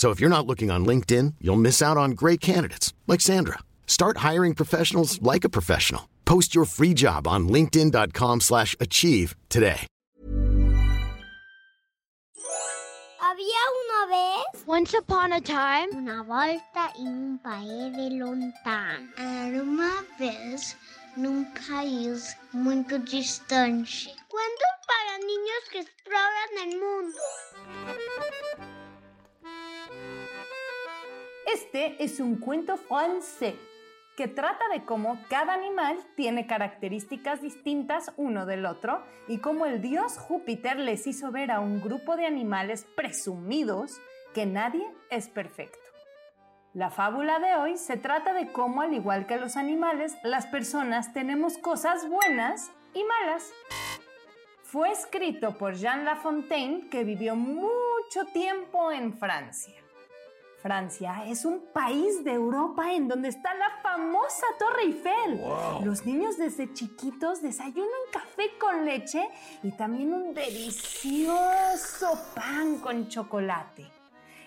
So if you're not looking on LinkedIn, you'll miss out on great candidates like Sandra. Start hiring professionals like a professional. Post your free job on linkedin.com/achieve slash achieve today. Había una vez Once upon a time, una volta en un país de lontano. Era uma vez num país muito distante. Cuentos para niños que exploran el mundo. Este es un cuento francés que trata de cómo cada animal tiene características distintas uno del otro y cómo el dios Júpiter les hizo ver a un grupo de animales presumidos que nadie es perfecto. La fábula de hoy se trata de cómo, al igual que los animales, las personas tenemos cosas buenas y malas. Fue escrito por Jean La Fontaine, que vivió mucho tiempo en Francia. Francia es un país de Europa en donde está la famosa Torre Eiffel. Los niños desde chiquitos desayunan café con leche y también un delicioso pan con chocolate.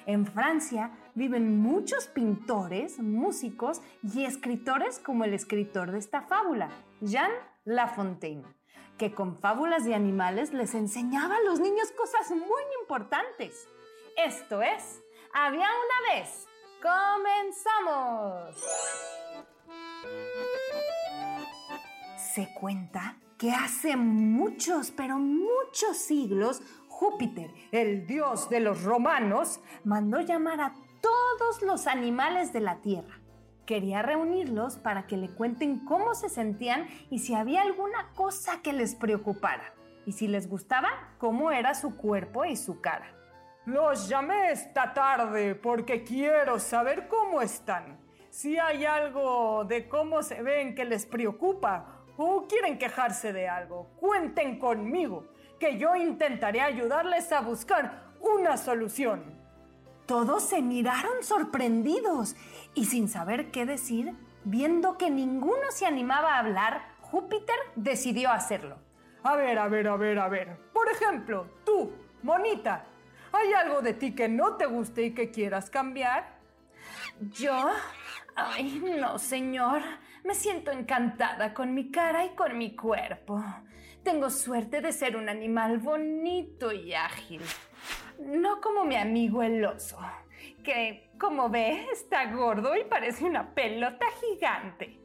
En Francia viven muchos pintores, músicos y escritores como el escritor de esta fábula, Jean La Fontaine, que con fábulas de animales les enseñaba a los niños cosas muy importantes. Esto es había una vez. ¡Comenzamos! Se cuenta que hace muchos, pero muchos siglos, Júpiter, el dios de los romanos, mandó llamar a todos los animales de la tierra. Quería reunirlos para que le cuenten cómo se sentían y si había alguna cosa que les preocupara. Y si les gustaba, cómo era su cuerpo y su cara. Los llamé esta tarde porque quiero saber cómo están. Si hay algo de cómo se ven que les preocupa o quieren quejarse de algo, cuenten conmigo, que yo intentaré ayudarles a buscar una solución. Todos se miraron sorprendidos y sin saber qué decir, viendo que ninguno se animaba a hablar, Júpiter decidió hacerlo. A ver, a ver, a ver, a ver. Por ejemplo, tú, Monita, ¿Hay algo de ti que no te guste y que quieras cambiar? ¿Yo? Ay, no, señor. Me siento encantada con mi cara y con mi cuerpo. Tengo suerte de ser un animal bonito y ágil. No como mi amigo el oso, que, como ve, está gordo y parece una pelota gigante.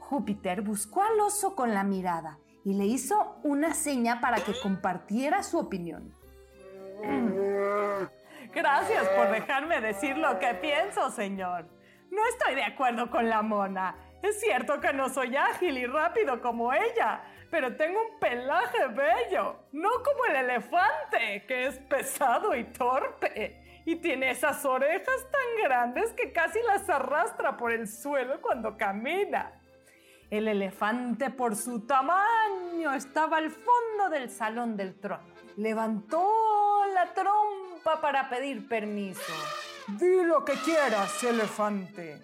Júpiter buscó al oso con la mirada y le hizo una seña para que compartiera su opinión. Gracias por dejarme decir lo que pienso, señor. No estoy de acuerdo con la mona. Es cierto que no soy ágil y rápido como ella, pero tengo un pelaje bello, no como el elefante, que es pesado y torpe. Y tiene esas orejas tan grandes que casi las arrastra por el suelo cuando camina. El elefante por su tamaño estaba al fondo del salón del trono. Levantó la trompa para pedir permiso. Di lo que quieras, elefante.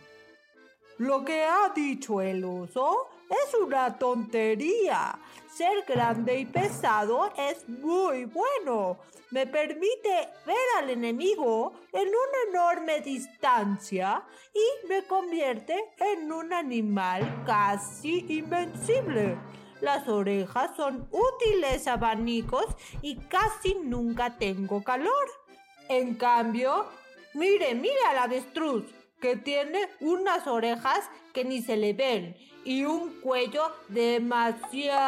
Lo que ha dicho el oso es una tontería. Ser grande y pesado es muy bueno. Me permite ver al enemigo en una enorme distancia y me convierte en un animal casi invencible. Las orejas son útiles abanicos y casi nunca tengo calor. En cambio, mire, mire al avestruz, que tiene unas orejas que ni se le ven y un cuello demasiado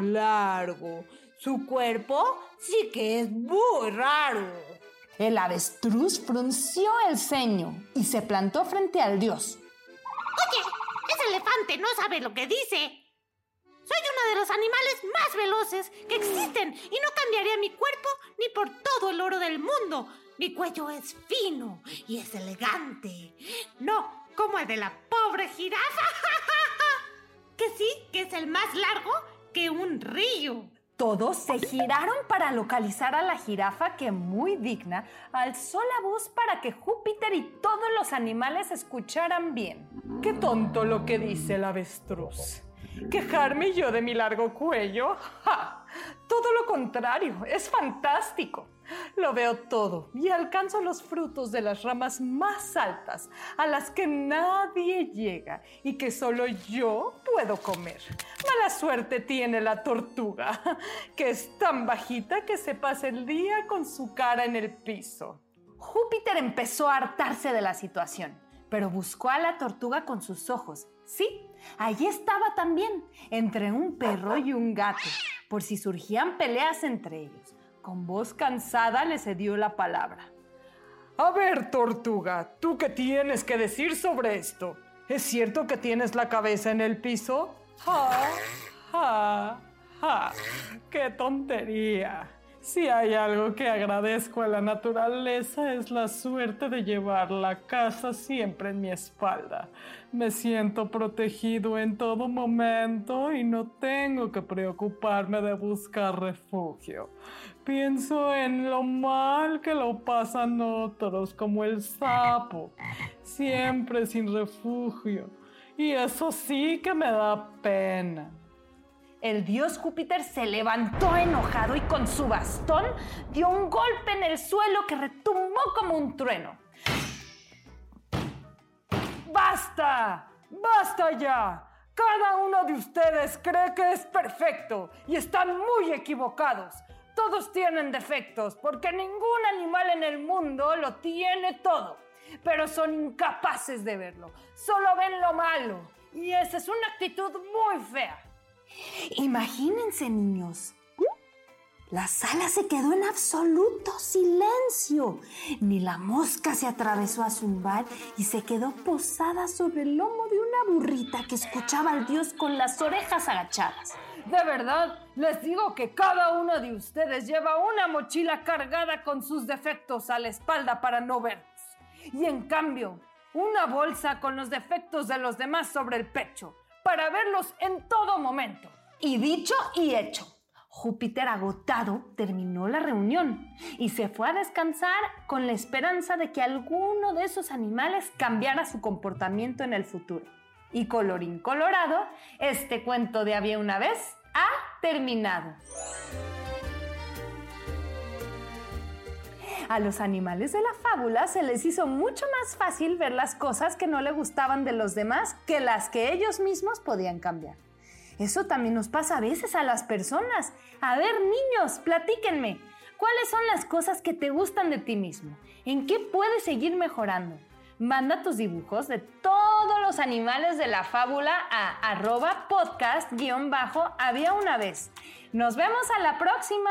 largo. Su cuerpo sí que es muy raro. El avestruz frunció el ceño y se plantó frente al dios. Oye, ese elefante no sabe lo que dice. Soy uno de los animales más veloces que existen y no cambiaría mi cuerpo ni por todo el oro del mundo. Mi cuello es fino y es elegante. No como el de la pobre jirafa. que sí, que es el más largo que un río. Todos se giraron para localizar a la jirafa que, muy digna, alzó la voz para que Júpiter y todos los animales escucharan bien. Qué tonto lo que dice el avestruz. ¿Quejarme yo de mi largo cuello? ¡Ja! Todo lo contrario, es fantástico. Lo veo todo y alcanzo los frutos de las ramas más altas a las que nadie llega y que solo yo puedo comer. Mala suerte tiene la tortuga, que es tan bajita que se pasa el día con su cara en el piso. Júpiter empezó a hartarse de la situación, pero buscó a la tortuga con sus ojos. Sí, allí estaba también, entre un perro y un gato, por si surgían peleas entre ellos. Con voz cansada le cedió la palabra. A ver, tortuga, ¿tú qué tienes que decir sobre esto? ¿Es cierto que tienes la cabeza en el piso? ¡Ja! ¡Ja! ¡Ja! ¡Qué tontería! Si hay algo que agradezco a la naturaleza es la suerte de llevar la casa siempre en mi espalda. Me siento protegido en todo momento y no tengo que preocuparme de buscar refugio. Pienso en lo mal que lo pasan otros, como el sapo, siempre sin refugio. Y eso sí que me da pena. El dios Júpiter se levantó enojado y con su bastón dio un golpe en el suelo que retumbó como un trueno. ¡Basta! ¡Basta ya! Cada uno de ustedes cree que es perfecto y están muy equivocados. Todos tienen defectos porque ningún animal en el mundo lo tiene todo, pero son incapaces de verlo. Solo ven lo malo y esa es una actitud muy fea. Imagínense, niños. La sala se quedó en absoluto silencio. Ni la mosca se atravesó a zumbar y se quedó posada sobre el lomo de una burrita que escuchaba al dios con las orejas agachadas. De verdad, les digo que cada uno de ustedes lleva una mochila cargada con sus defectos a la espalda para no verlos. Y en cambio, una bolsa con los defectos de los demás sobre el pecho para verlos en todo momento. Y dicho y hecho. Júpiter agotado terminó la reunión y se fue a descansar con la esperanza de que alguno de esos animales cambiara su comportamiento en el futuro. Y colorín colorado, este cuento de había una vez ha terminado. A los animales de la fábula se les hizo mucho más fácil ver las cosas que no le gustaban de los demás que las que ellos mismos podían cambiar. Eso también nos pasa a veces a las personas. A ver, niños, platíquenme. ¿Cuáles son las cosas que te gustan de ti mismo? ¿En qué puedes seguir mejorando? Manda tus dibujos de todos los animales de la fábula a arroba podcast-había una vez. Nos vemos a la próxima.